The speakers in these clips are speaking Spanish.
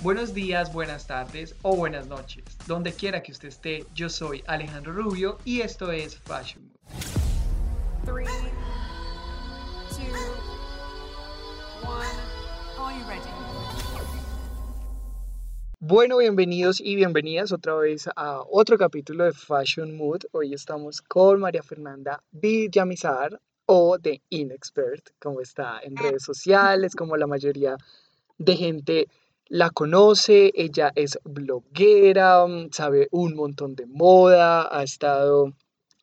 Buenos días, buenas tardes o buenas noches. Donde quiera que usted esté, yo soy Alejandro Rubio y esto es Fashion Mood. Three, two, one. Are you ready? Bueno, bienvenidos y bienvenidas otra vez a otro capítulo de Fashion Mood. Hoy estamos con María Fernanda Villamizar o de Inexpert, como está en redes sociales, como la mayoría de gente la conoce, ella es bloguera, mm, sabe un montón de moda, ha estado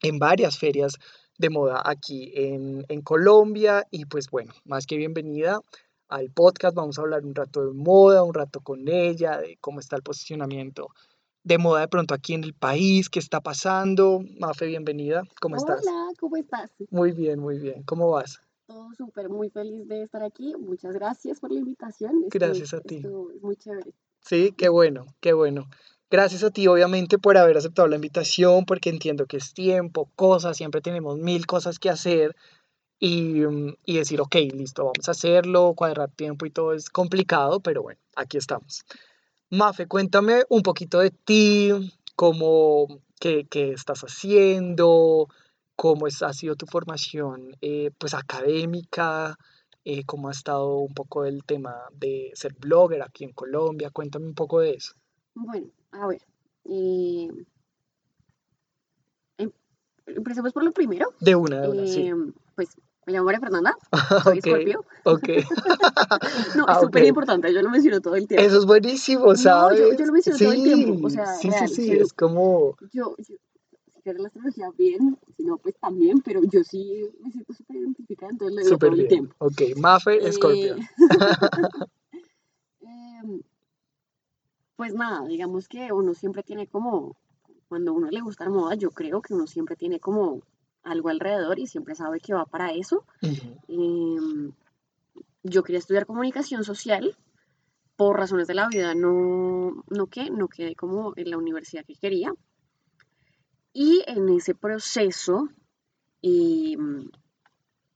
en varias ferias de moda aquí en, en Colombia y pues bueno, más que bienvenida al podcast, vamos a hablar un rato de moda, un rato con ella, de cómo está el posicionamiento de moda de pronto aquí en el país, qué está pasando. Mafe, bienvenida, ¿cómo estás? Hola, ¿cómo estás? Muy bien, muy bien, ¿cómo vas? Todo súper, muy feliz de estar aquí. Muchas gracias por la invitación. Esto- Gracias a ti. es muy chévere. Sí, qué bueno, qué bueno. Gracias a ti, obviamente, por haber aceptado la invitación, porque entiendo que es tiempo, cosas, siempre tenemos mil cosas que hacer y, mm, y decir, ok, listo, vamos a hacerlo, cuadrar tiempo y todo es complicado, pero bueno, aquí estamos. Mafe, cuéntame un poquito de ti, cómo, qué, qué estás haciendo, cómo es- ha sido tu formación, eh, pues, académica, eh, cómo ha estado un poco el tema de ser blogger aquí en Colombia. Cuéntame un poco de eso. Bueno, a ver. eh, em- empecemos por lo primero. De una, de una, sí. Eh, pues me llamo María Fernanda, soy Ok, Scorpio. ok. No, Ah, es súper importante, yo lo menciono todo el tiempo. Eso es buenísimo, No, yo- ¿sabes? yo lo menciono todo el tiempo, o Sí, sea, sí, real, sí, sí, es como, Yo, yo, quieres la astrología, bien, si no, pues también, pero yo sí me siento súper identificada, entonces lo digo súper todo el bien. tiempo. Ok, Mafe, Scorpio. Eh, em, pues nada, digamos que uno siempre tiene como, cuando a uno le gusta la moda, yo creo que uno siempre tiene como algo alrededor y siempre sabe que va para eso. Ujú, Em, yo quería estudiar comunicación social, por razones de la vida no, no, ¿qué? no quedé como en la universidad que quería. Y en ese proceso em,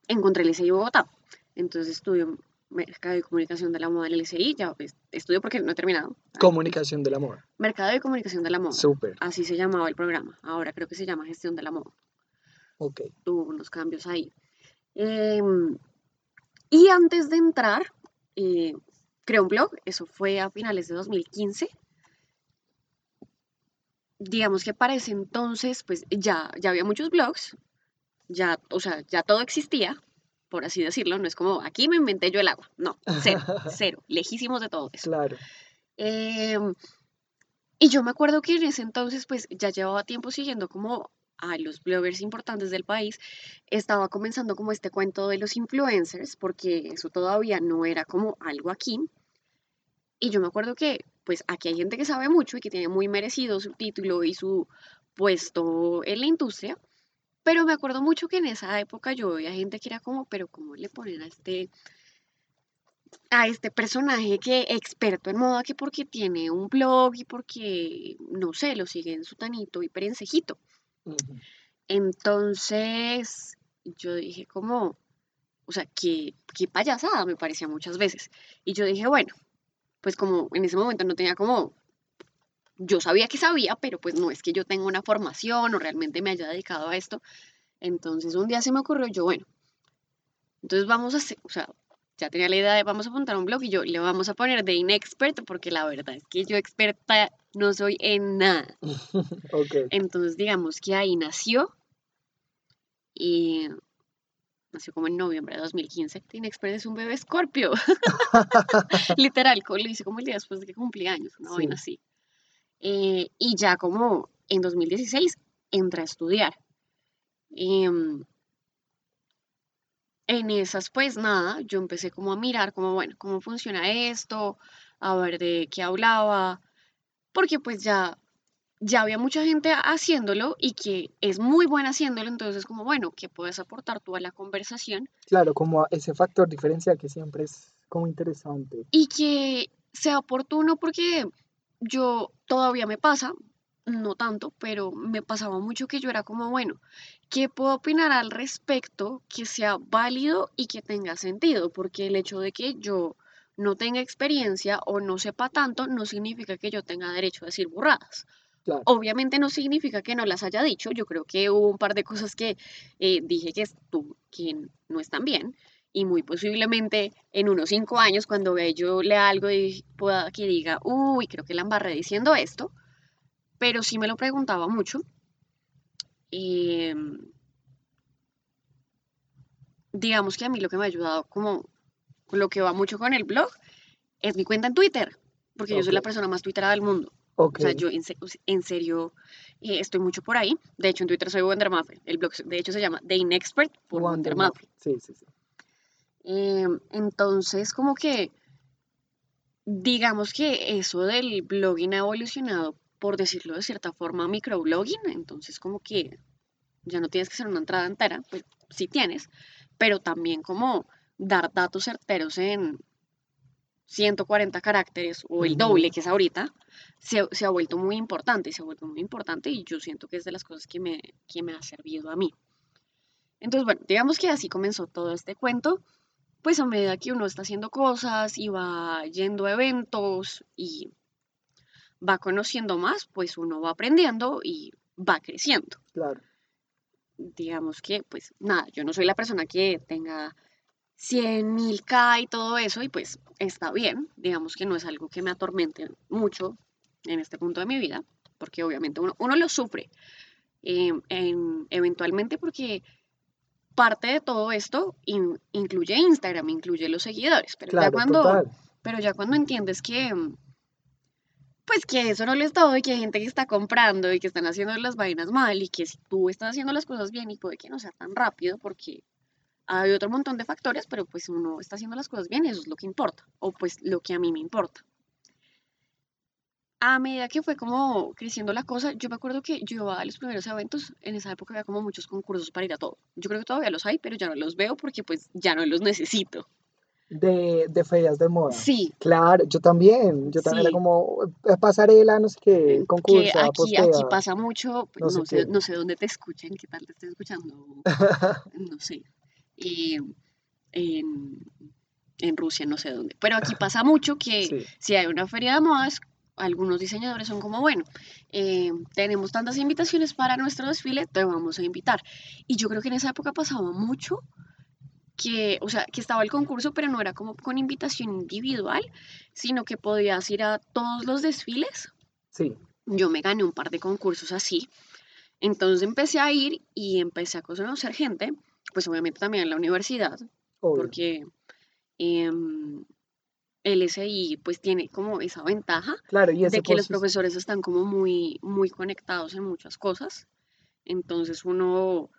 encontré el de Bogotá. Entonces estudio Mercado y Comunicación de la Moda en el LSI, ya pues, estudio porque no he terminado. Comunicación del amor. Mercado y Comunicación de la Moda, Súper. así se llamaba el programa. Ahora creo que se llama Gestión de la Moda. Ok. Tuvo unos cambios ahí. Em, y antes de entrar, eh, creé un blog, eso fue a finales de 2015. Digamos que para ese entonces, pues ya, ya había muchos blogs, ya, o sea, ya todo existía, por así decirlo, no es como aquí me inventé yo el agua, no, cero, cero, lejísimos de todo eso. Claro. Em, y yo me acuerdo que en ese entonces, pues ya llevaba tiempo siguiendo como a los bloggers importantes del país. Estaba comenzando como este cuento de los influencers, porque eso todavía no era como algo aquí. Y yo me acuerdo que, pues aquí hay gente que sabe mucho y que tiene muy merecido su título y su puesto en la industria. Pero me acuerdo mucho que en esa época yo veía gente que era como, pero ¿cómo le ponen a este, a este personaje que experto en moda que porque tiene un blog y porque, no sé, lo sigue en su tanito y perencejito. Ujú, Entonces, yo dije como, o sea, qué, qué payasada me parecía muchas veces. Y yo dije, bueno, pues como en ese momento no tenía como, yo sabía que sabía, pero pues no es que yo tenga una formación o realmente me haya dedicado a esto. Entonces un día se me ocurrió, yo, bueno, entonces vamos a hacer, o sea, ya tenía la idea de vamos a apuntar un blog y yo le vamos a poner de inexpert porque la verdad es que yo experta no soy en nada. Ok. Entonces digamos que ahí nació y nació como en noviembre de 2015. Inexpert es un bebé escorpio. Literal, lo hice como el día después de que cumplí años, una vaina así. Eh, y ya como en 2016 entré a estudiar. Em, en esas, pues nada, yo empecé como a mirar como, bueno, cómo funciona esto, a ver de qué hablaba, porque pues ya, ya había mucha gente haciéndolo y que es muy buena haciéndolo, entonces como, bueno, ¿qué puedes aportar tú a la conversación? Claro, como ese factor diferencial que siempre es como interesante. Y que sea oportuno porque yo todavía me pasa, no tanto, pero me pasaba mucho que yo era como, bueno, ¿qué puedo opinar al respecto que sea válido y que tenga sentido? Porque el hecho de que yo no tenga experiencia o no sepa tanto, no significa que yo tenga derecho a decir burradas. Claro. Obviamente no significa que no las haya dicho. Yo creo que hubo un par de cosas que eh, dije que, que no están bien. Y muy posiblemente en unos cinco años, cuando yo lea algo y pueda que diga, uy, creo que la embarré diciendo esto. Pero sí me lo preguntaba mucho. Em, digamos que a mí lo que me ha ayudado, como lo que va mucho con el blog, es mi cuenta en Twitter. Porque yo soy la persona más twitterada del mundo. O sea, yo en, en serio eh, estoy mucho por ahí. De hecho, en Twitter soy Wonder Muffin. El blog, de hecho, se llama The Inexpert por Wonder, Wonder Muffin. Muffin. Sí, sí, sí. Eh, entonces, como que, digamos que eso del blogging ha evolucionado, por decirlo de cierta forma, a microblogging. Entonces, como que ya no tienes que hacer una entrada entera, pues sí tienes, pero también como dar datos certeros en 140 caracteres o el doble que es ahorita, se, se ha vuelto muy importante, se ha vuelto muy importante y yo siento que es de las cosas que me, que me ha servido a mí. Entonces, bueno, digamos que así comenzó todo este cuento, pues a medida que uno está haciendo cosas y va yendo a eventos y va conociendo más, pues uno va aprendiendo y va creciendo Claro. digamos que, pues nada, yo no soy la persona que tenga 100.000 K y todo eso, y pues está bien, digamos que no es algo que me atormente mucho en este punto de mi vida, porque obviamente uno, uno lo sufre eh, en- eventualmente porque parte de todo esto in- incluye Instagram, incluye los seguidores, pero ya cuando, total. pero ya cuando entiendes que, pues que eso no lo es todo y que hay gente que está comprando y que están haciendo las vainas mal y que si tú estás haciendo las cosas bien y puede que no sea tan rápido porque hay otro montón de factores, pero pues uno está haciendo las cosas bien eso es lo que importa, o pues lo que a mí me importa. A medida que fue como creciendo la cosa, yo me acuerdo que yo iba a los primeros eventos, en esa época había como muchos concursos para ir a todo. Yo creo que todavía los hay, pero ya no los veo porque pues ya no los necesito. De, de ferias de moda. Sí, Claro, yo también. Yo también era Sí. como eh, pasarela, no sé qué, que concurso, aquí, aquí postea. pasa mucho, pues, no no, sé no sé dónde te escuchan, qué tal te estén escuchando, no sé, eh, en, en Rusia, no sé dónde, pero aquí pasa mucho que Sí. si hay una feria de modas, algunos diseñadores son como, bueno, eh, tenemos tantas invitaciones para nuestro desfile, te vamos a invitar. Y yo creo que en esa época pasaba mucho que, o sea, que estaba el concurso, pero no era como con invitación individual, sino que podías ir a todos los desfiles Sí, yo me gané un par de concursos así. Entonces empecé a ir y empecé a conocer gente, pues obviamente también en la universidad, obvio. porque em, el SI pues tiene como esa ventaja Claro, y de que los profesores están como muy, muy conectados en muchas cosas. Entonces uno,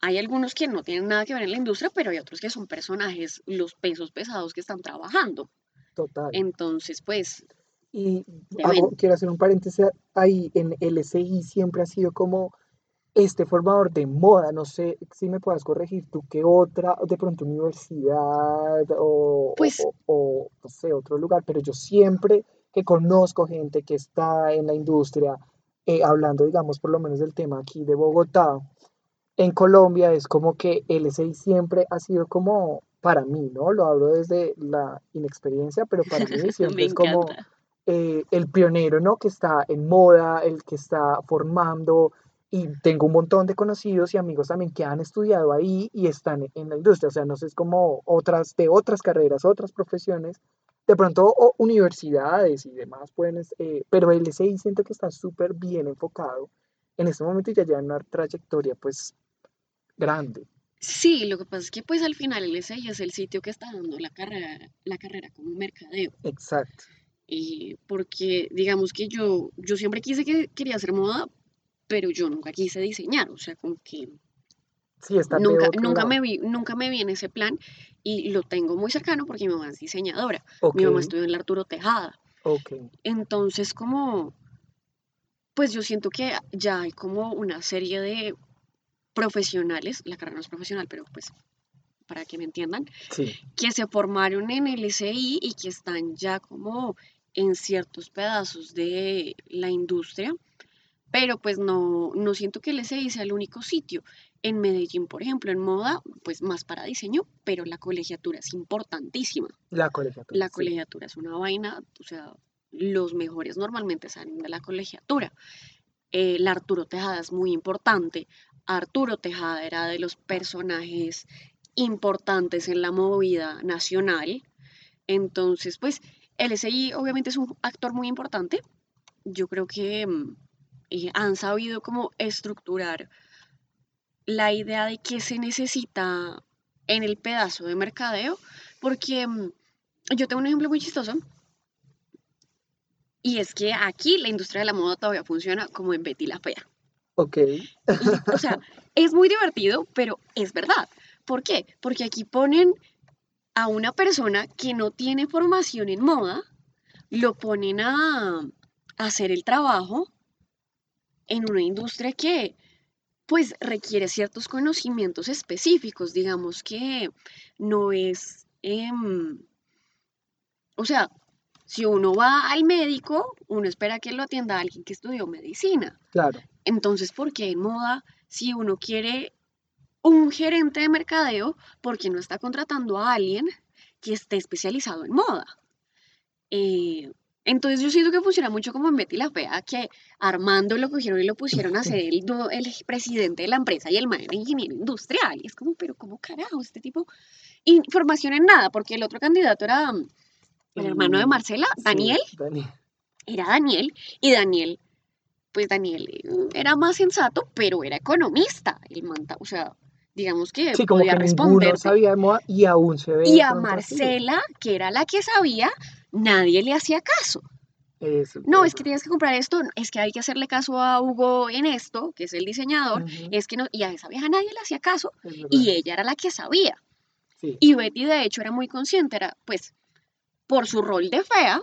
hay algunos que no tienen nada que ver en la industria, pero hay otros que son personajes, los pesos pesados que están trabajando. total. Entonces pues, Y hago- quiero hacer un paréntesis ahí, en LSI siempre ha sido como este formador de moda, no sé si me puedas corregir tú, qué otra, de pronto universidad o, Pues- o- o, no sé, otro lugar, pero yo siempre que conozco gente que está en la industria, eh, hablando, digamos, por lo menos del tema aquí de Bogotá, en Colombia es como que LSI siempre ha sido como, para mí, ¿no? Lo hablo desde la inexperiencia, pero para mí siempre es como eh, el pionero, ¿no? Que está en moda, el que está formando, y tengo un montón de conocidos y amigos también que han estudiado ahí y están en la industria, o sea, no sé, es como otras, de otras carreras, otras profesiones, de pronto o universidades y demás pueden, eh, pero el SI siento que está súper bien enfocado, en este momento ya lleva una trayectoria pues grande, Sí, lo que pasa es que pues al final el SI es el sitio que está dando la carrera, la carrera como mercadeo. exacto, Y porque digamos que yo, yo siempre quise que quería hacer moda, pero yo nunca quise diseñar. O sea, como que sí, está nunca, nunca lado, me vi, nunca me vi en ese plan y lo tengo muy cercano porque mi mamá es diseñadora. ok, Mi mamá estudió en la Arturo Tejada. ok, Entonces, como, pues yo siento que ya hay como una serie de profesionales, la carrera no es profesional, pero pues para que me entiendan, sí, que se formaron en el SI y que están ya como en ciertos pedazos de la industria, pero pues no, no siento que el SI sea el único sitio. En Medellín, por ejemplo, en moda, pues más para diseño, pero la colegiatura es importantísima. La colegiatura. La sí. colegiatura es una vaina, o sea, los mejores normalmente salen de la colegiatura. Eh, la Arturo Tejada es muy importante. Arturo Tejada era de los personajes importantes en la movida nacional. Entonces, pues, el SI obviamente es un actor muy importante. Yo creo que mm, eh, han sabido cómo estructurar la idea de qué se necesita en el pedazo de mercadeo, porque mm, yo tengo un ejemplo muy chistoso. Y es que aquí la industria de la moda todavía funciona como en Betty la Fea. Ok. Y, o sea, es muy divertido, pero es verdad. ¿Por qué? Porque aquí ponen a una persona que no tiene formación en moda, lo ponen a, a hacer el trabajo en una industria que pues requiere ciertos conocimientos específicos, digamos que no es, em, o sea, si uno va al médico, uno espera que lo atienda alguien que estudió medicina. Claro. Entonces, ¿por qué en moda, si uno quiere un gerente de mercadeo, por qué no está contratando a alguien que esté especializado en moda? Eh, entonces, yo siento que funciona mucho como en Betty la Fea, que Armando lo cogieron y lo pusieron a ser el, presidente de la empresa y el man era ingeniero industrial. Y es como, pero ¿cómo carajo este tipo? Información en nada, porque el otro candidato era mm, el hermano de Mm, Marcela, sí, Daniel, era Daniel, y Daniel, pues Daniel eh, era más sensato, pero era economista. El man, ta- o sea, digamos que Sí, como podía moda y aún se ve Y a. Marcela, que era la que sabía, nadie le hacía caso. Eso, No, es que tienes que comprar esto, es que hay que hacerle caso a Hugo en esto, que es el diseñador, es que no, y a esa vieja nadie le hacía caso, y ella era la que sabía. Sí. Y Betty, de hecho, era muy consciente, era, pues, por su rol de fea,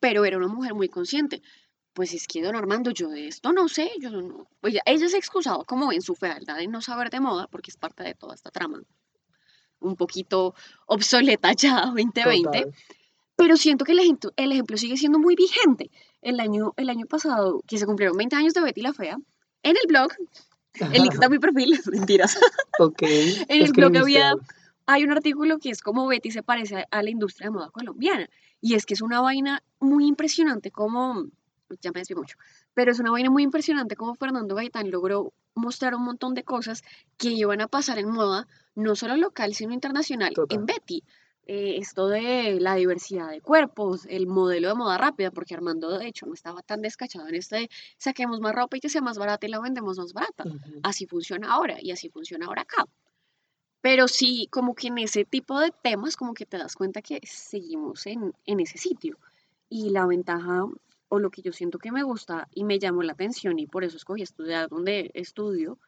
pero era una mujer muy consciente. Pues es que, don Armando, yo de esto no sé, yo no. Pues ella se excusaba como en su fealdad de no saber de moda, porque es parte de toda esta trama. Un poquito obsoleta ya, 2020. Total. Pero siento que el ejemplo, el ejemplo sigue siendo muy vigente. El año, el año pasado, que se cumplieron 20 años de Betty la Fea, en el blog, el link está en mi perfil, mentiras. Ok. En el blog había, hay un artículo que es como Betty se parece a, a la industria de moda colombiana. Y es que es una vaina muy impresionante como, ya me desvío mucho, pero es una vaina muy impresionante como Fernando Gaitán logró mostrar un montón de cosas que iban a pasar en moda, no solo local, sino internacional, Total. en Betty. Eh, esto de la diversidad de cuerpos, el modelo de moda rápida, porque Armando de hecho no estaba tan descachado en este de saquemos más ropa y que sea más barata y la vendemos más barata. Así funciona ahora y así funciona ahora acá. Pero sí, como que en ese tipo de temas, como que te das cuenta que seguimos en, en ese sitio. Y la ventaja, o lo que yo siento que me gusta y me llamó la atención y por eso escogí estudiar donde estudio,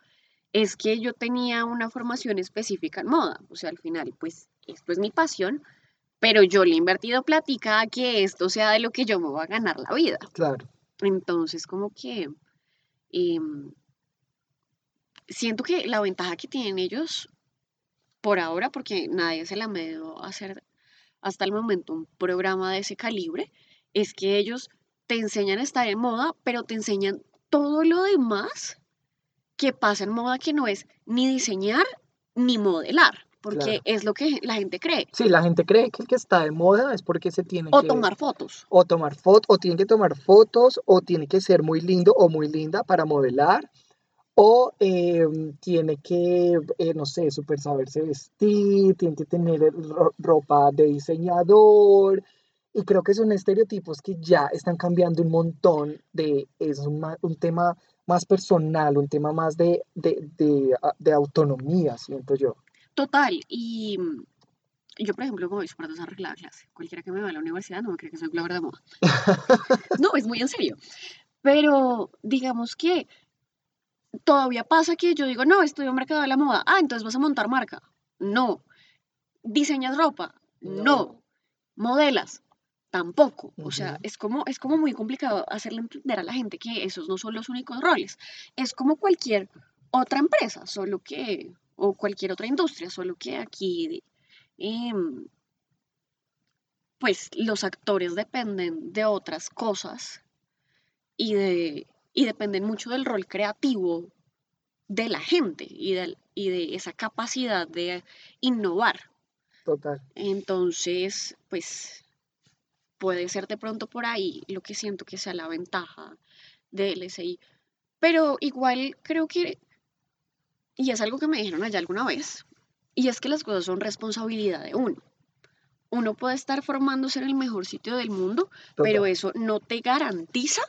es que yo tenía una formación específica en moda. O sea, al final, pues esto es mi pasión, pero yo le he invertido platica a que esto sea de lo que yo me voy a ganar la vida. Claro. Entonces, como que em, siento que la ventaja que tienen ellos por ahora, porque nadie se la medido a hacer hasta el momento un programa de ese calibre, es que ellos te enseñan a estar en moda, pero te enseñan todo lo demás que pasa en moda que no es ni diseñar ni modelar, porque Claro. es lo que la gente cree. Sí, la gente cree que el que está de moda es porque se tiene O que tomar fotos. o tomar fotos, o tiene que tomar fotos, o tiene que ser muy lindo o muy linda para modelar, o em, tiene que, eh, no sé, súper saberse vestir, tiene que tener ro- ropa de diseñador, y creo que son estereotipos que ya están cambiando un montón de, es un, un tema más personal, un tema más de, de, de, a- de autonomía, siento yo. Total, y mm, yo, por ejemplo, me voy súper desarreglada a clase. Cualquiera que me vea a la universidad no me cree que soy blogger de moda. No, es muy en serio. Pero digamos que todavía pasa que yo digo, no, estudio mercado de la moda. Ah, entonces vas a montar marca. No. ¿Diseñas ropa? No. ¿Modelas? Tampoco. O sea, es como, es como muy complicado hacerle entender a la gente que esos no son los únicos roles. Es como cualquier otra empresa, solo que, o cualquier otra industria, solo que aquí, em, pues los actores dependen de otras cosas y de y dependen mucho del rol creativo de la gente y, del- y de esa capacidad de innovar. Total. Entonces, pues puede ser de pronto por ahí lo que siento que sea la ventaja de LSI. Pero igual creo que, y es algo que me dijeron allá alguna vez, y es que las cosas son responsabilidad de uno. Uno puede estar formándose en el mejor sitio del mundo, pero eso no te garantiza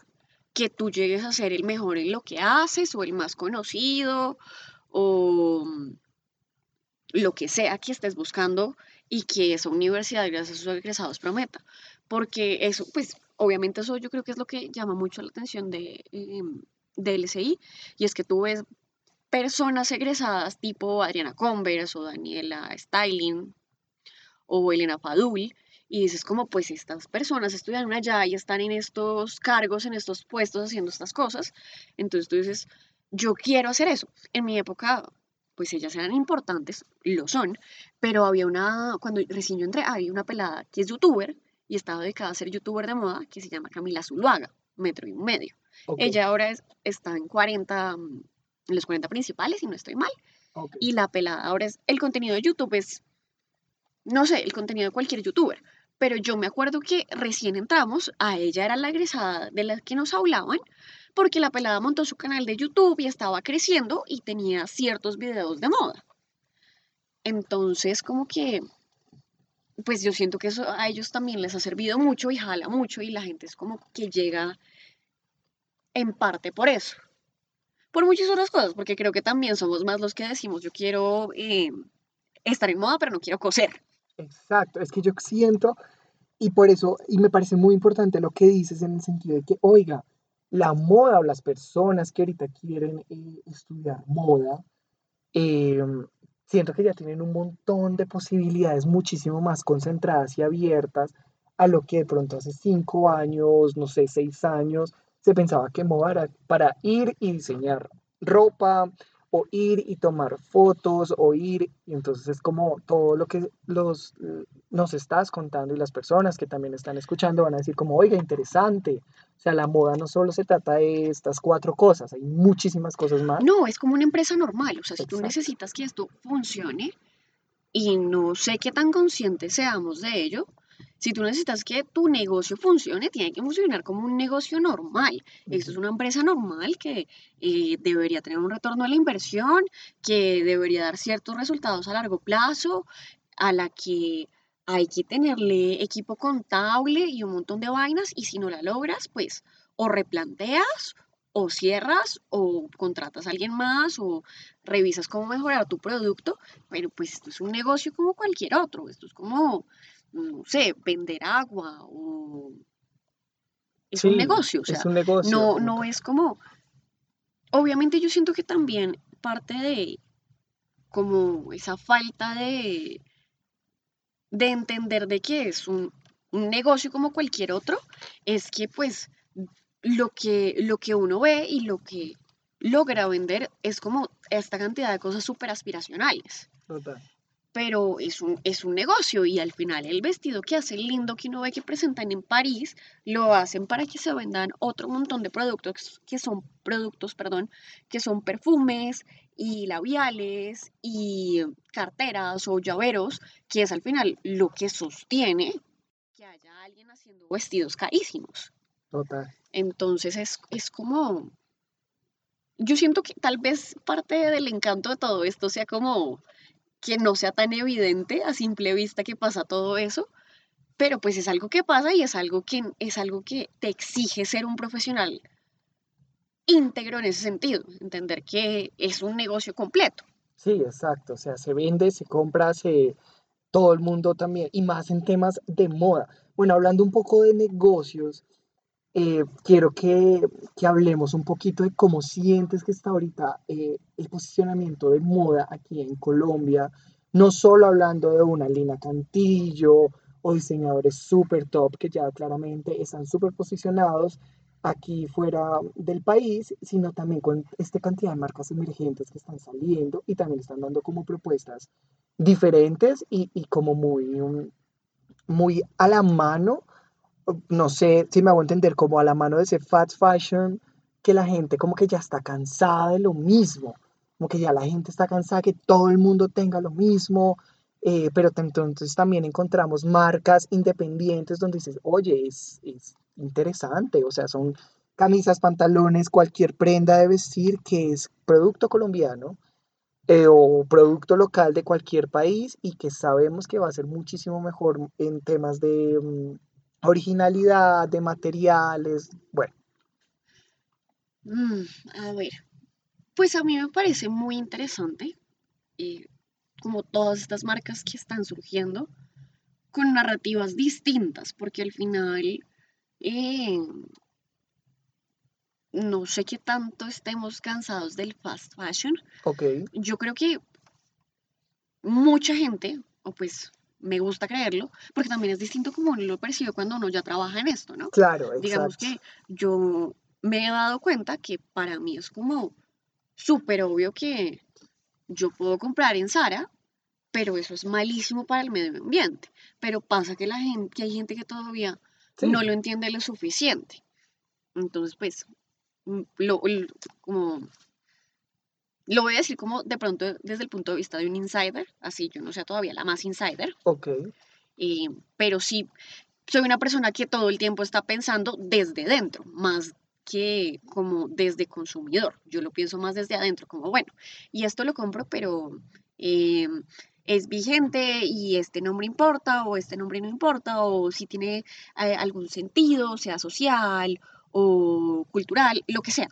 que tú llegues a ser el mejor en lo que haces o el más conocido o mm, lo que sea que estés buscando y que esa universidad, gracias a sus egresados, prometa. Porque eso, pues, obviamente eso yo creo que es lo que llama mucho la atención de, em, de LSI, y es que tú ves personas egresadas tipo Adriana Converse o Daniela Styling o Elena Padul, y dices como, pues estas personas estudiaron allá y están en estos cargos, en estos puestos, haciendo estas cosas, entonces tú dices, yo quiero hacer eso. En mi época, pues ellas eran importantes, lo son, pero había una, cuando recién yo entré, había una pelada que es youtuber y estaba dedicada a ser youtuber de moda, que se llama Camila Zuluaga, metro y un medio. Ella ahora es- está en 40, mm, en los 40 principales, si no estoy mal, y la pelada ahora es, el contenido de YouTube es, no sé, el contenido de cualquier youtuber. Pero yo me acuerdo que recién entramos, a ella era la egresada de las que nos hablaban, porque la pelada montó su canal de YouTube y estaba creciendo y tenía ciertos videos de moda. Entonces, como que, pues yo siento que eso a ellos también les ha servido mucho y jala mucho y la gente es como que llega en parte por eso. Por muchas otras cosas, porque creo que también somos más los que decimos, yo quiero eh, estar en moda, pero no quiero coser. Exacto, es que yo siento, y por eso, y me parece muy importante lo que dices en el sentido de que, oiga, la moda o las personas que ahorita quieren eh, estudiar moda, eh, siento que ya tienen un montón de posibilidades muchísimo más concentradas y abiertas a lo que de pronto hace cinco años, no sé, seis años, se pensaba que moda era para ir y diseñar ropa o ir y tomar fotos o ir, y entonces es como todo lo que los, eh, nos estás contando y las personas que también están escuchando van a decir como, oiga, interesante, o sea, la moda no solo se trata de estas cuatro cosas, hay muchísimas cosas más. No, es como una empresa normal, o sea, si tú necesitas que esto funcione, y no sé qué tan conscientes seamos de ello, si tú necesitas que tu negocio funcione, tiene que funcionar como un negocio normal. Esto es una empresa normal que eh, debería tener un retorno a la inversión, que debería dar ciertos resultados a largo plazo, a la que hay que tenerle equipo contable y un montón de vainas, y si no la logras, pues o replanteas o cierras o contratas a alguien más o revisas cómo mejorar tu producto, pero pues esto es un negocio como cualquier otro, esto es como, no sé, vender agua o es un negocio, o es sea, un negocio no, no es como, obviamente yo siento que también parte de como esa falta de, de entender de que es un, un negocio como cualquier otro, es que pues lo que, lo que uno ve y lo que logra vender es como esta cantidad de cosas súper aspiracionales. Total. Pero es un, es un negocio y al final el vestido que hace lindo que uno ve que presentan en París, lo hacen para que se vendan otro montón de productos que son productos, perdón, que son perfumes y labiales y carteras o llaveros, que es al final lo que sostiene que haya alguien haciendo vestidos carísimos. Total. Entonces es, es como, yo siento que tal vez parte del encanto de todo esto sea como que no sea tan evidente a simple vista que pasa todo eso, pero pues es algo que pasa y es algo que, es algo que te exige ser un profesional íntegro en ese sentido, entender que es un negocio completo. Sí, exacto. O sea, se vende, se compra, se... todo el mundo también, y más en temas de moda. Bueno, hablando un poco de negocios, eh, quiero que, que hablemos un poquito de cómo sientes que está ahorita eh, el posicionamiento de moda aquí en Colombia, no solo hablando de una Lina Cantillo o diseñadores súper top que ya claramente están súper posicionados aquí fuera del país, sino también con esta cantidad de marcas emergentes que están saliendo y también están dando como propuestas diferentes y, y como muy, um, muy a la mano no sé si me hago entender, como a la mano de ese fast fashion que la gente como que ya está cansada de lo mismo, como que ya la gente está cansada que todo el mundo tenga lo mismo, eh, pero entonces también encontramos marcas independientes donde dices, oye, es, es interesante, o sea, son camisas, pantalones, cualquier prenda de vestir que es producto colombiano eh, o producto local de cualquier país y que sabemos que va a ser muchísimo mejor en temas de mm, originalidad, de materiales, bueno, Mm, a ver, pues a mí me parece muy interesante, eh, como todas estas marcas que están surgiendo con narrativas distintas, porque al final eh, no sé qué tanto estemos cansados del fast fashion. ok, Yo creo que mucha gente, o pues me gusta creerlo, porque también es distinto como uno lo percibe cuando uno ya trabaja en esto, ¿no? claro, Digamos exacto, que yo me he dado cuenta que para mí es como súper obvio que yo puedo comprar en Zara, pero eso es malísimo para el medio ambiente. Pero pasa que la gente, que hay gente que todavía sí, no lo entiende lo suficiente. Entonces, pues, mm, lo, como, lo voy a decir como de pronto desde el punto de vista de un insider, así yo no sea todavía la más insider, ok, eh, pero sí soy una persona que todo el tiempo está pensando desde dentro, más que como desde consumidor. Yo lo pienso más desde adentro, como bueno, y esto lo compro, pero eh, es vigente y este nombre importa o este nombre no importa o si tiene eh, algún sentido, sea social o cultural, lo que sea.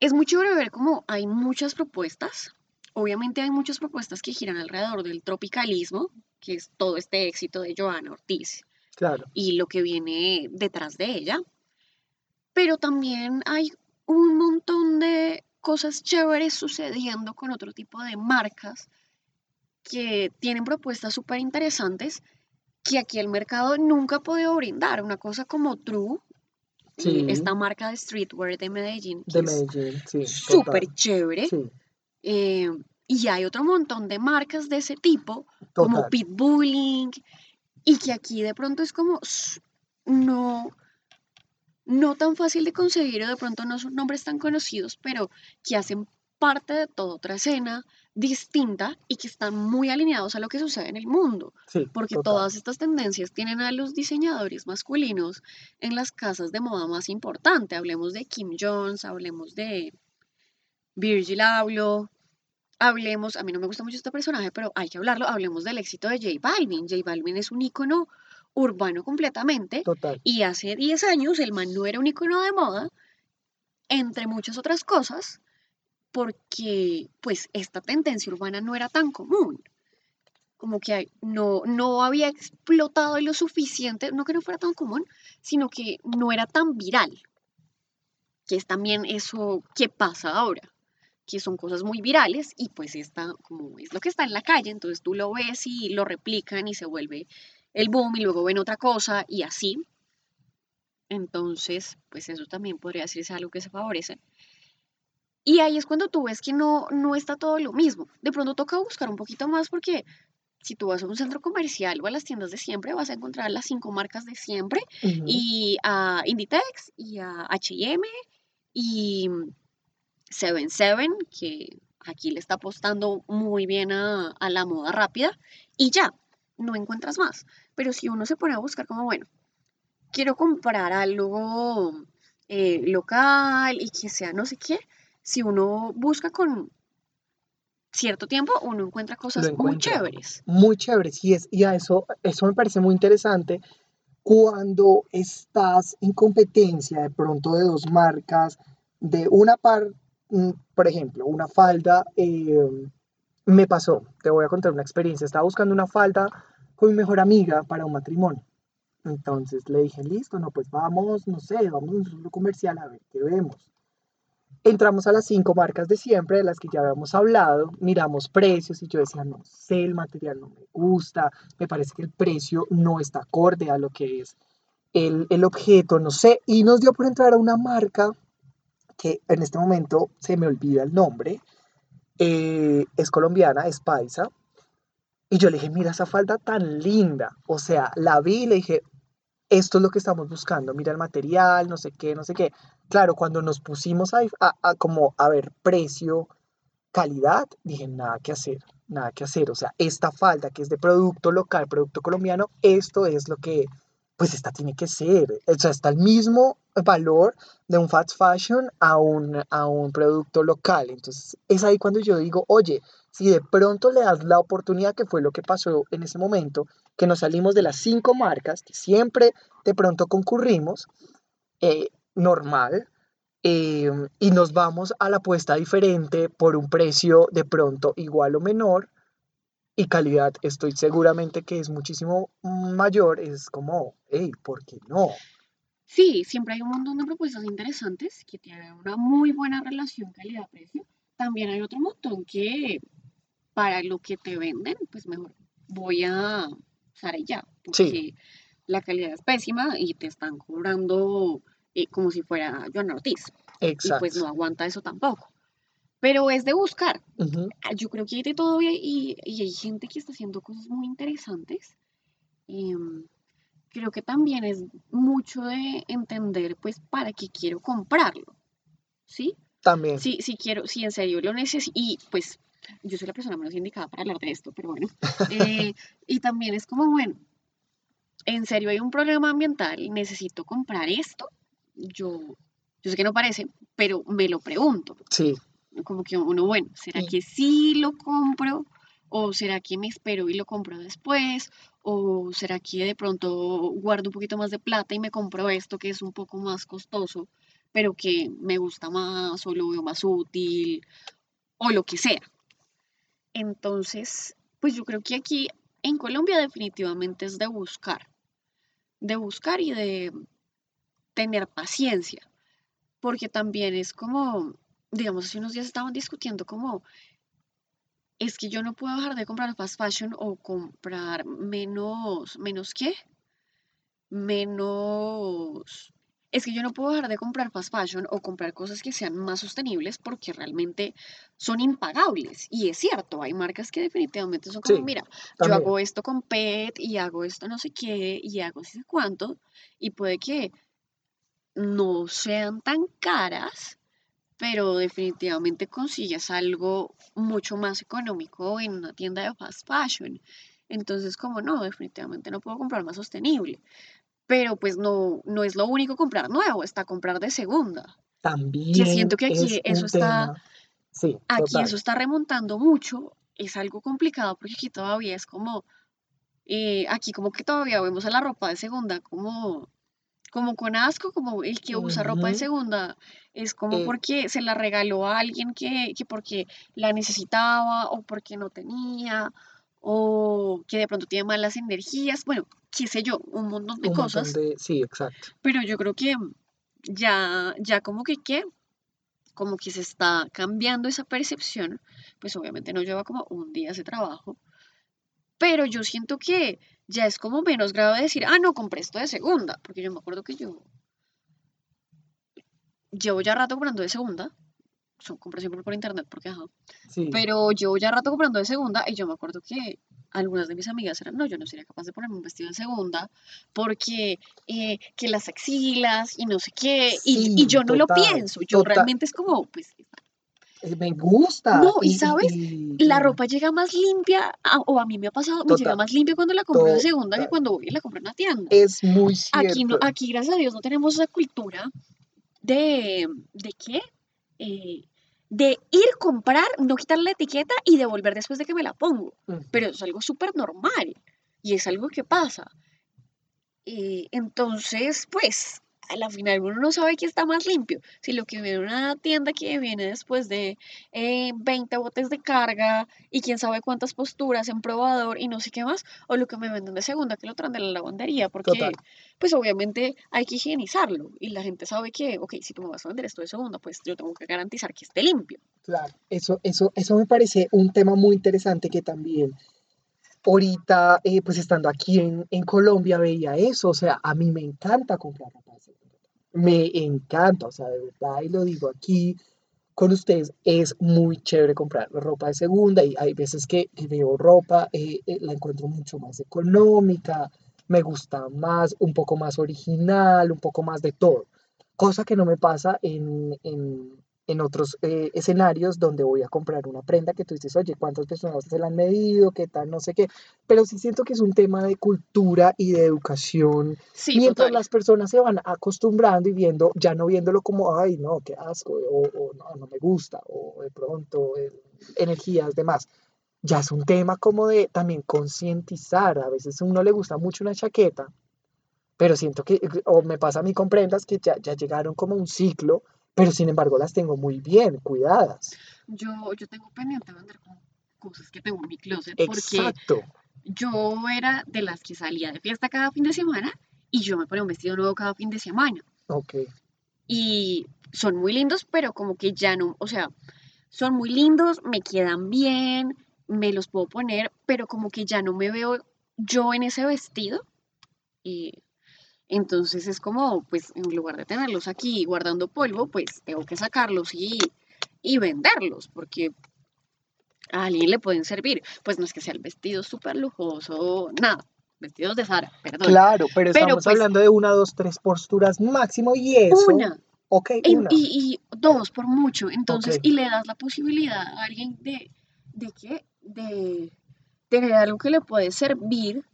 Es muy chévere ver cómo hay muchas propuestas. Obviamente hay muchas propuestas que giran alrededor del tropicalismo, que es todo este éxito de Joana Ortiz claro, y lo que viene detrás de ella. Pero también hay un montón de cosas chéveres sucediendo con otro tipo de marcas que tienen propuestas súper interesantes que aquí el mercado nunca ha podido brindar. Una cosa como True, sí, esta marca de streetwear de Medellín, que de es Medellín, sí, total, súper chévere. sí, eh, y hay otro montón de marcas de ese tipo, como Pitbulling, y que aquí de pronto es como no, no tan fácil de conseguir o de pronto no son nombres tan conocidos, pero que hacen parte de toda otra escena distinta y que están muy alineados a lo que sucede en el mundo, sí, porque total, todas estas tendencias tienen a los diseñadores masculinos en las casas de moda más importantes. Hablemos de Kim Jones, hablemos de Virgil Abloh, hablemos, a mí no me gusta mucho este personaje, pero hay que hablarlo, hablemos del éxito de J Balvin. J Balvin es un ícono urbano completamente total, y hace 10 años el man no era un ícono de moda, entre muchas otras cosas, porque pues esta tendencia urbana no era tan común. Como que no, no había explotado lo suficiente, no que no fuera tan común, sino que no era tan viral, que es también eso que pasa ahora que son cosas muy virales y pues esta como es lo que está en la calle, entonces tú lo ves y lo replican y se vuelve el boom y luego ven otra cosa y así. Entonces, pues eso también podría decirse algo que se favorece. Y ahí es cuando tú ves que no, no está todo lo mismo. De pronto toca buscar un poquito más porque si tú vas a un centro comercial o a las tiendas de siempre, vas a encontrar las cinco marcas de siempre y a Inditex y a H&M y Seven Seven, que aquí le está apostando muy bien a, a la moda rápida, y ya, no encuentras más. Pero si uno se pone a buscar como, bueno, quiero comprar algo eh, local y que sea no sé qué, si uno busca con cierto tiempo, uno encuentra cosas muy chéveres. Muy chévere, sí es, y a eso, eso me parece muy interesante cuando estás en competencia de pronto de dos marcas, de una par, mm, por ejemplo, una falda, eh, me pasó, te voy a contar una experiencia, estaba buscando una falda con mi mejor amiga para un matrimonio. Entonces le dije, listo, no, pues vamos, no sé, vamos a un centro comercial a ver qué vemos. Entramos a las cinco marcas de siempre, de las que ya habíamos hablado, miramos precios y yo decía, no sé, el material no me gusta, me parece que el precio no está acorde a lo que es el, el objeto, no sé, y nos dio por entrar a una marca que en este momento se me olvida el nombre, eh, es colombiana, es paisa, y yo le dije, mira esa falda tan linda, o sea, la vi y le dije, esto es lo que estamos buscando, mira el material, no sé qué, no sé qué. Claro, cuando nos pusimos a, a- a como a ver precio, calidad, dije, nada que hacer, nada que hacer. O sea, esta falda que es de producto local, producto colombiano, esto es lo que, pues esta tiene que ser. O sea, está el mismo valor de un fast fashion a un, a un producto local. Entonces, es ahí cuando yo digo, oye, si de pronto le das la oportunidad, que fue lo que pasó en ese momento, que nos salimos de las cinco marcas que siempre de pronto concurrimos, eh, normal, eh, y nos vamos a la apuesta diferente por un precio de pronto igual o menor y calidad estoy seguramente que es muchísimo mayor, es como, hey, ¿por qué no? Sí, siempre hay un montón de propuestas interesantes que tienen una muy buena relación calidad-precio. También hay otro montón que para lo que te venden, pues mejor voy a usar ya, Sí, porque la calidad es pésima y te están cobrando eh, como si fuera Joan Ortiz. Y pues exacto. no aguanta eso tampoco. Pero es de buscar. Ah, Yo creo que hay de todo y, y- y hay gente que está haciendo cosas muy interesantes. Em, creo que también es mucho de entender, pues, para qué quiero comprarlo, ¿sí? También, Si, si quiero, si en serio lo necesito, y pues, yo soy la persona menos indicada para hablar de esto, pero bueno. Eh, y también es como, bueno, en serio hay un problema ambiental, necesito comprar esto. Yo, yo sé que no parece, pero me lo pregunto sí, como que uno, bueno, ¿será que sí lo compro? ¿O será que me espero y lo compro después? ¿O será que de pronto guardo un poquito más de plata y me compro esto que es un poco más costoso, pero que me gusta más o lo veo más útil o lo que sea? Entonces, pues yo creo que aquí en Colombia definitivamente es de buscar, de buscar y de tener paciencia, porque también es como, digamos, hace unos días estaban discutiendo como es que yo no puedo dejar de comprar fast fashion o comprar menos, ¿menos qué? Menos... Es que yo no puedo dejar de comprar fast fashion o comprar cosas que sean más sostenibles porque realmente son impagables. Y es cierto, hay marcas que definitivamente son como, sí, mira, yo hago esto con PET y hago esto no sé qué y hago así sé cuánto y puede que no sean tan caras, pero definitivamente consigues algo mucho más económico en una tienda de fast fashion. Entonces, como no, definitivamente no puedo comprar más sostenible. Pero pues no, no es lo único comprar nuevo, está comprar de segunda. Que siento también que aquí es eso está, sí, aquí eso está remontando mucho. Es algo complicado porque aquí todavía es como, eh, aquí como que todavía vemos a la ropa de segunda como como con asco, como el que usa ropa de segunda, es como eh, porque se la regaló a alguien que, que porque la necesitaba o porque no tenía o que de pronto tiene malas energías, bueno, qué sé yo, un montón de un montón cosas, de, sí, exacto, pero yo creo que ya, ya como que, ¿qué? como que se está cambiando esa percepción, pues obviamente no lleva como un día ese trabajo, pero yo siento que ya es como menos grave decir, ah, no, compré esto de segunda, porque yo me acuerdo que yo llevo ya rato comprando de segunda, son, compro siempre por internet porque ajá, sí, pero llevo ya rato comprando de segunda y yo me acuerdo que algunas de mis amigas eran, no, yo no sería capaz de ponerme un vestido de segunda porque eh, que las axilas y no sé qué, y, yo no lo pienso, yo total, realmente es como, pues, eh, me gusta no, y y, sabes, y, la ropa llega más limpia, a- o a mí me ha pasado, me llega más limpia cuando la compro de segunda que cuando voy y la compro en la tienda. es muy Aquí, no, cierto, aquí gracias a Dios, no tenemos esa cultura de, ¿de qué? Eh, de ir, comprar, no quitar la etiqueta y devolver después de que me la pongo. Pero es algo súper normal y es algo que pasa. Eh, entonces, pues, a la final uno no sabe qué está más limpio. Si lo que viene en una tienda que viene después de eh, 20 botes de carga y quién sabe cuántas posturas en probador y no sé qué más, o lo que me venden de segunda que lo traen de la lavandería, porque total. pues obviamente hay que higienizarlo y la gente sabe que, ok, si tú me vas a vender esto de segunda, pues yo tengo que garantizar que esté limpio. Claro, eso, eso, eso me parece un tema muy interesante que también ahorita, eh, pues estando aquí en, en Colombia, veía eso. O sea, a mí me encanta comprar ropa de segunda. Me encanta, o sea, de verdad, y lo digo aquí con ustedes, es muy chévere comprar ropa de segunda y hay veces que, veo ropa, eh, eh, la encuentro mucho más económica, me gusta más, un poco más original, un poco más de todo. Cosa que no me pasa en, en otros eh, escenarios donde voy a comprar una prenda que tú dices, oye, ¿cuántas personas se la han medido? ¿Qué tal? No sé qué. Pero sí siento que es un tema de cultura y de educación. Sí, Mientras total. las personas se van acostumbrando y viendo, ya no viéndolo como, ay, no, qué asco, o, o no, no me gusta, o de pronto eh, energías, demás. Ya es un tema como de también concientizar. A veces a uno le gusta mucho una chaqueta, pero siento que, o me pasa a mí con prendas que ya, ya llegaron como un ciclo, pero sin embargo las tengo muy bien cuidadas. Yo, yo tengo pendiente de vender como cosas que tengo en mi closet porque Exacto. yo era de las que salía de fiesta cada fin de semana y yo me ponía un vestido nuevo cada fin de semana. Ok. Y son muy lindos, pero como que ya no, o sea, son muy lindos, me quedan bien, me los puedo poner, pero como que ya no me veo yo en ese vestido. Y entonces es como, pues en lugar de tenerlos aquí guardando polvo, pues tengo que sacarlos y, y venderlos, porque a alguien le pueden servir. Pues no es que sea el vestido súper lujoso, nada, vestidos de Sara, perdón. Claro, pero Pero, estamos pues, hablando de una, dos, tres posturas máximo y eso. Una, Ok, En- una. y, y dos por mucho, entonces, y le das la posibilidad a alguien de, ¿de qué? De tener algo que le puede servir,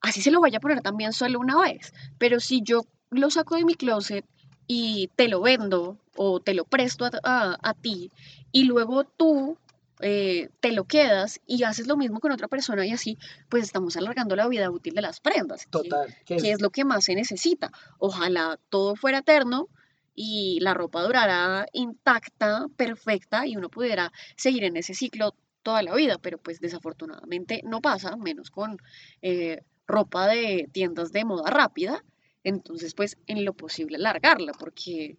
así se lo vaya a poner también solo una vez, pero si yo lo saco de mi closet y te lo vendo o te lo presto a, a- a ti y luego tú eh, te lo quedas y haces lo mismo con otra persona y así, pues estamos alargando la vida útil de las prendas, que- Total. que es lo que más se necesita. Ojalá todo fuera eterno y la ropa durara intacta, perfecta y uno pudiera seguir en ese ciclo toda la vida, pero pues desafortunadamente no pasa, menos con eh, ropa de tiendas de moda rápida. Entonces, pues en lo posible alargarla, porque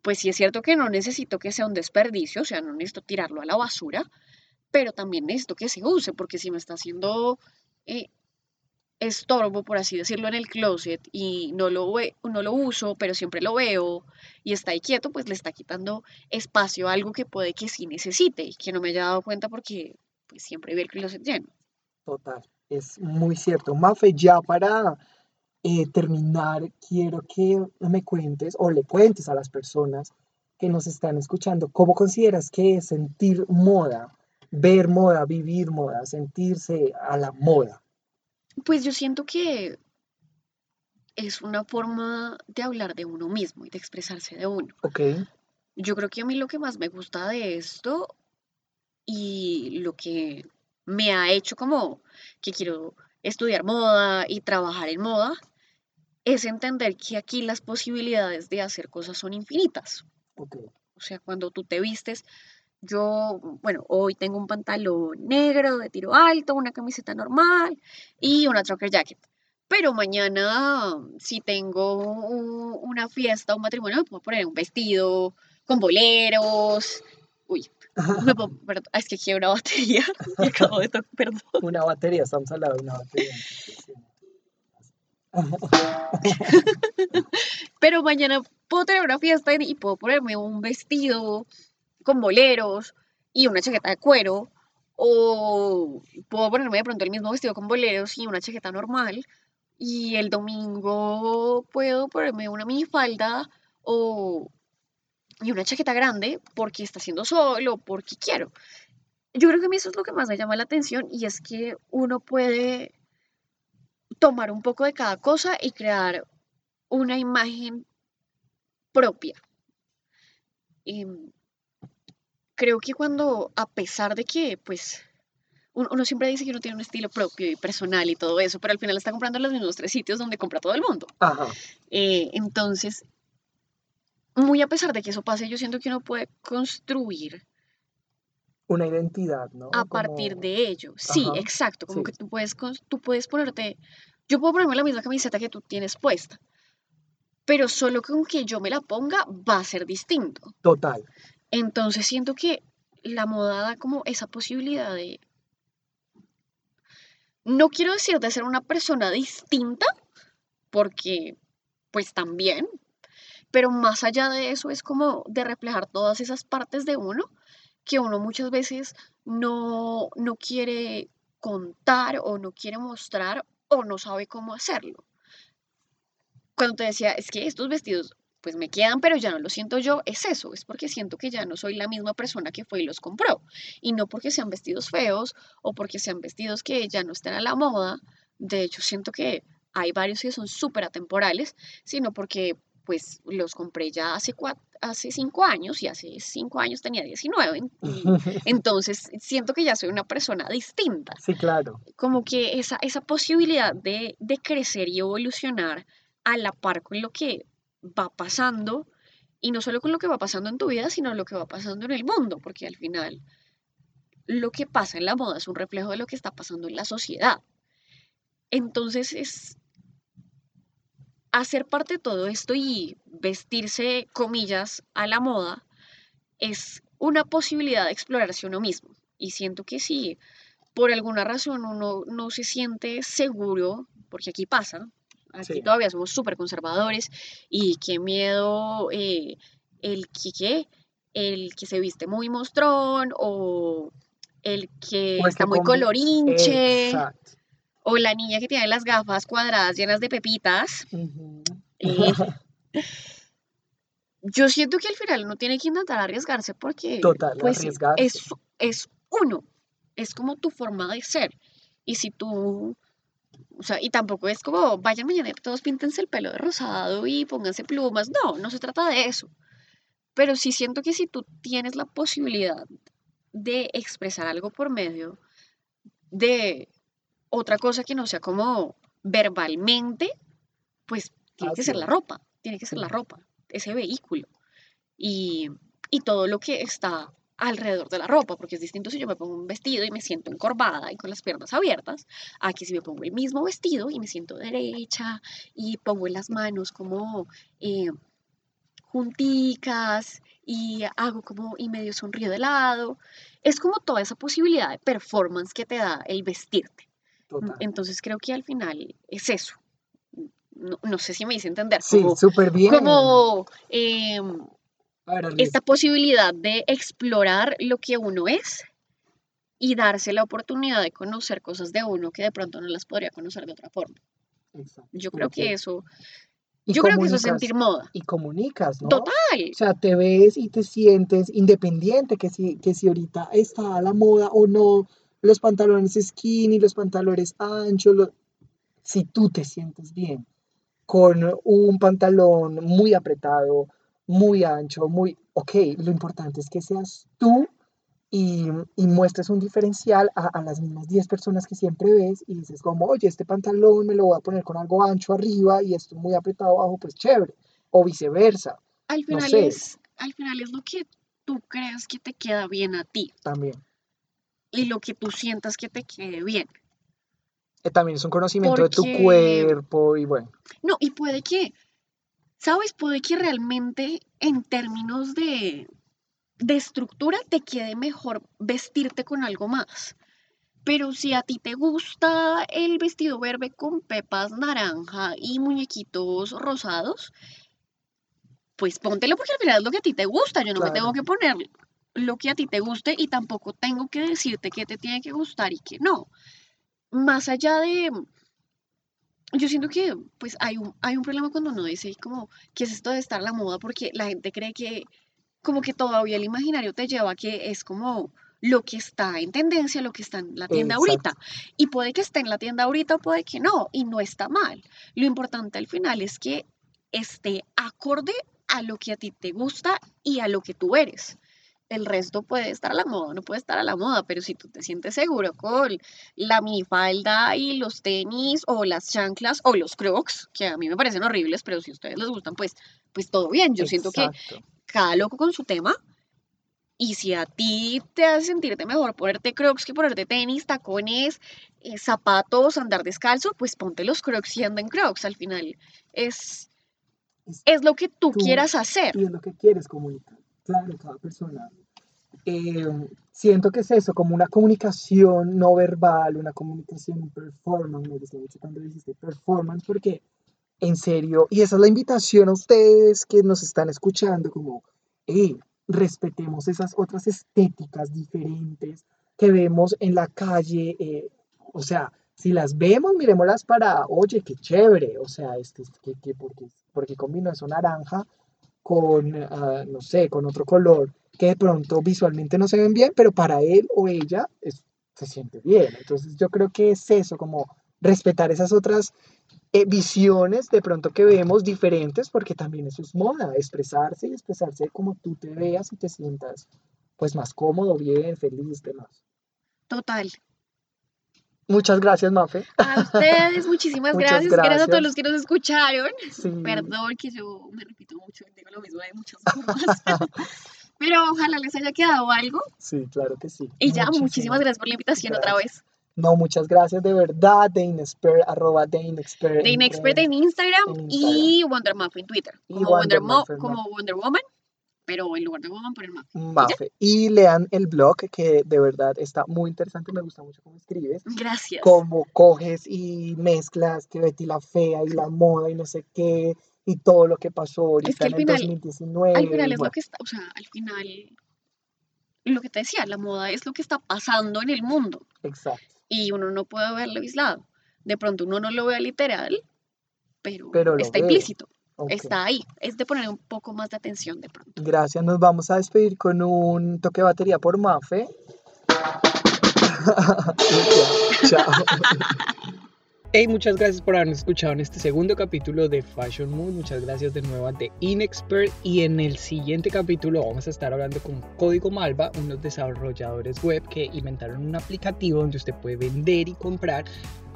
pues sí es cierto que no necesito que sea un desperdicio, o sea, no necesito tirarlo a la basura, pero también necesito que se use, porque si me está haciendo eh, estorbo, por así decirlo, en el closet y no lo, no lo uso, pero siempre lo veo y está ahí quieto, pues le está quitando espacio a algo que puede que sí necesite y que no me haya dado cuenta porque pues siempre ve el closet lleno. Total, es muy cierto. Mafe, ya para eh, terminar, quiero que me cuentes o le cuentes a las personas que nos están escuchando, ¿cómo consideras que es sentir moda, ver moda, vivir moda, sentirse a la moda? Pues yo siento que es una forma de hablar de uno mismo y de expresarse de uno. Ok, Yo creo que a mí lo que más me gusta de esto y lo que me ha hecho como que quiero estudiar moda y trabajar en moda es entender que aquí las posibilidades de hacer cosas son infinitas. ok, O sea, cuando tú te vistes, yo, bueno, hoy tengo un pantalón negro de tiro alto, una camiseta normal y una trucker jacket. Pero mañana, si tengo una fiesta, un matrimonio, me puedo poner un vestido con boleros. Uy, puedo, perdón, ah, es que aquí hay una batería y acabo de tocar, perdón. Una batería, estamos hablando de una batería. Pero mañana puedo tener una fiesta y puedo ponerme un vestido con boleros y una chaqueta de cuero. O puedo ponerme de pronto el mismo vestido con boleros y una chaqueta normal. Y el domingo puedo ponerme una minifalda o y una chaqueta grande porque está haciendo sol o porque quiero. Yo creo que a mí eso es lo que más me llama la atención y es que uno puede tomar un poco de cada cosa y crear una imagen propia. Em, creo que cuando, a pesar de que, pues, uno, uno siempre dice que uno tiene un estilo propio y personal y todo eso, pero al final está comprando en los mismos tres sitios donde compra todo el mundo. Ajá, Eh, entonces, muy a pesar de que eso pase, yo siento que uno puede construir una identidad, ¿no? a partir de ello. Sí, exacto, como sí. que tú puedes, tú puedes ponerte, yo puedo ponerme la misma camiseta que tú tienes puesta, pero solo con que yo me la ponga va a ser distinto. Total, Entonces siento que la moda da como esa posibilidad de, no quiero decir de ser una persona distinta, porque pues también, pero más allá de eso es como de reflejar todas esas partes de uno que uno muchas veces no, no quiere contar o no quiere mostrar o no sabe cómo hacerlo. Cuando te decía, es que estos vestidos pues me quedan, pero ya no lo siento yo, es eso, es porque siento que ya no soy la misma persona que fue y los compró. Y no porque sean vestidos feos o porque sean vestidos que ya no estén a la moda. De hecho, siento que hay varios que son súper atemporales, sino porque pues los compré ya hace, hace cinco años y hace cinco años tenía 19. entonces siento que ya soy una persona distinta. Sí, claro. Como que esa, esa posibilidad de, de crecer y evolucionar a la par con lo que va pasando, y no solo con lo que va pasando en tu vida, sino lo que va pasando en el mundo, porque al final lo que pasa en la moda es un reflejo de lo que está pasando en la sociedad. Entonces es hacer parte de todo esto y vestirse, comillas, a la moda, es una posibilidad de explorarse uno mismo. Y siento que si por alguna razón uno no se siente seguro, porque aquí pasa, Aquí todavía somos súper conservadores y qué miedo eh, el que, el que se viste muy mostrón o el que está muy colorinche. O la niña que tiene las gafas cuadradas llenas de pepitas. Eh, yo siento que al final uno tiene que intentar arriesgarse porque pues, es, es uno, es como tu forma de ser. Y si tú o sea, y tampoco es como, vayan mañana, todos píntense el pelo de rosado y pónganse plumas. No, no se trata de eso. Pero sí siento que si tú tienes la posibilidad de expresar algo por medio de otra cosa que no sea como verbalmente, pues tiene que ser la ropa, tiene que ser la ropa, ese vehículo. Y, y todo lo que está alrededor de la ropa, porque es distinto si yo me pongo un vestido y me siento encorvada y con las piernas abiertas, a que si me pongo el mismo vestido y me siento derecha y pongo las manos como eh, junticas y hago como y medio sonrío de lado. Es como toda esa posibilidad de performance que te da el vestirte. Entonces creo que al final es eso. No, sé si me hice entender. sí, súper bien. Como em, esta posibilidad de explorar lo que uno es y darse la oportunidad de conocer cosas de uno que de pronto no las podría conocer de otra forma. Yo creo que eso, yo creo que eso es sentir moda. Y comunicas, ¿no? Total. O sea, te ves y te sientes independiente, que si, que si ahorita está a la moda o no, los pantalones skinny, los pantalones anchos, si tú te sientes bien con un pantalón muy apretado, muy ancho, muy, ok, lo importante es que seas tú y, y muestres un diferencial a, a, las mismas 10 personas que siempre ves y dices como, oye, este pantalón me lo voy a poner con algo ancho arriba y esto muy apretado abajo, pues chévere, o viceversa. Al final, es, al final es lo que tú creas que te queda bien a ti. También. Y lo que tú sientas que te quede bien. Eh, también es un conocimiento de tu cuerpo y bueno. No, y puede que ¿Sabes? Puede que realmente en términos de, de estructura te quede mejor vestirte con algo más. Pero si a ti te gusta el vestido verde con pepas naranja y muñequitos rosados, pues póntelo porque al final es lo que a ti te gusta. Yo no me tengo que poner lo que a ti te guste y tampoco tengo que decirte que te tiene que gustar y que no. Más allá de, yo siento que pues hay un, hay un problema cuando uno dice como, ¿qué es esto de estar la moda? Porque la gente cree que como que todavía el imaginario te lleva a que es como lo que está en tendencia, lo que está en la tienda ahorita. Y puede que esté en la tienda ahorita, puede que no, y no está mal. Lo importante al final es que esté acorde a lo que a ti te gusta y a lo que tú eres el resto puede estar a la moda, no puede estar a la moda, pero si tú te sientes seguro con la minifalda y los tenis o las chanclas o los crocs, que a mí me parecen horribles, pero si a ustedes les gustan, pues, pues todo bien. Yo siento que cada loco con su tema. Y si a ti te hace sentirte mejor ponerte crocs que ponerte tenis, tacones, eh, zapatos, andar descalzo, pues ponte los crocs y anda en crocs. Al final es, es, lo que tú, quieras hacer. Y es lo que quieres comunicar claro, cada persona. Eh, siento que es eso, como una comunicación no verbal, una comunicación, un performance, me gusta mucho cuando dijiste performance, porque en serio, y esa es la invitación a ustedes que nos están escuchando, como, hey, respetemos esas otras estéticas diferentes que vemos en la calle, eh, o sea, si las vemos, miremoslas para, oye, qué chévere, o sea, este, que, que porque, porque combinó eso naranja con, ah, no sé, con otro color que de pronto visualmente no se ven bien, pero para él o ella se siente bien. Entonces yo creo que es eso, como respetar esas otras eh, visiones de pronto que vemos diferentes, porque también eso es moda, expresarse y expresarse como tú te veas y te sientas pues más cómodo, bien, feliz, demás. Total. Muchas gracias, Mafe. A ustedes, muchísimas gracias. Gracias a todos los que nos escucharon. Sí. Perdón que yo me repito mucho, digo lo mismo de muchas formas. Pero ojalá les haya quedado algo. Sí, claro que sí. Y ya, Muchísimas gracias por la invitación otra vez. No, muchas gracias de verdad, de Inexpert, arroba de Inexpert. De Inexpert en Instagram en y Wonder Muff en Twitter. Como Wonder Wonder, Muff como Wonder Woman, pero en lugar de Woman poner Muff. Mafe. Y lean el blog que de verdad está muy interesante, me gusta mucho cómo escribes. Gracias. Cómo coges y mezclas que Betty la Fea y la moda y no sé qué, y todo lo que pasó ahorita al en final- el 2019. Al final es lo que está, o sea, al final, lo que te decía, la moda es lo que está pasando en el mundo Exacto. y uno no puede verlo aislado. De pronto uno no lo ve literal, pero, está ve. implícito, está ahí. Es de poner un poco más de atención de pronto. Gracias, nos vamos a despedir con un toque de batería por Mafe. Chao. Hey, muchas gracias por habernos escuchado en este segundo capítulo de Fashion Mood. Muchas gracias de nuevo a The Inexpert. Y en el siguiente capítulo vamos a estar hablando con Código Malva, unos desarrolladores web que inventaron un aplicativo donde usted puede vender y comprar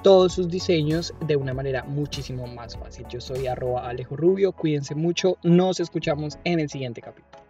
todos sus diseños de una manera muchísimo más fácil. Yo soy arroba Alejo Rubio. Cuídense mucho. Nos escuchamos en el siguiente capítulo.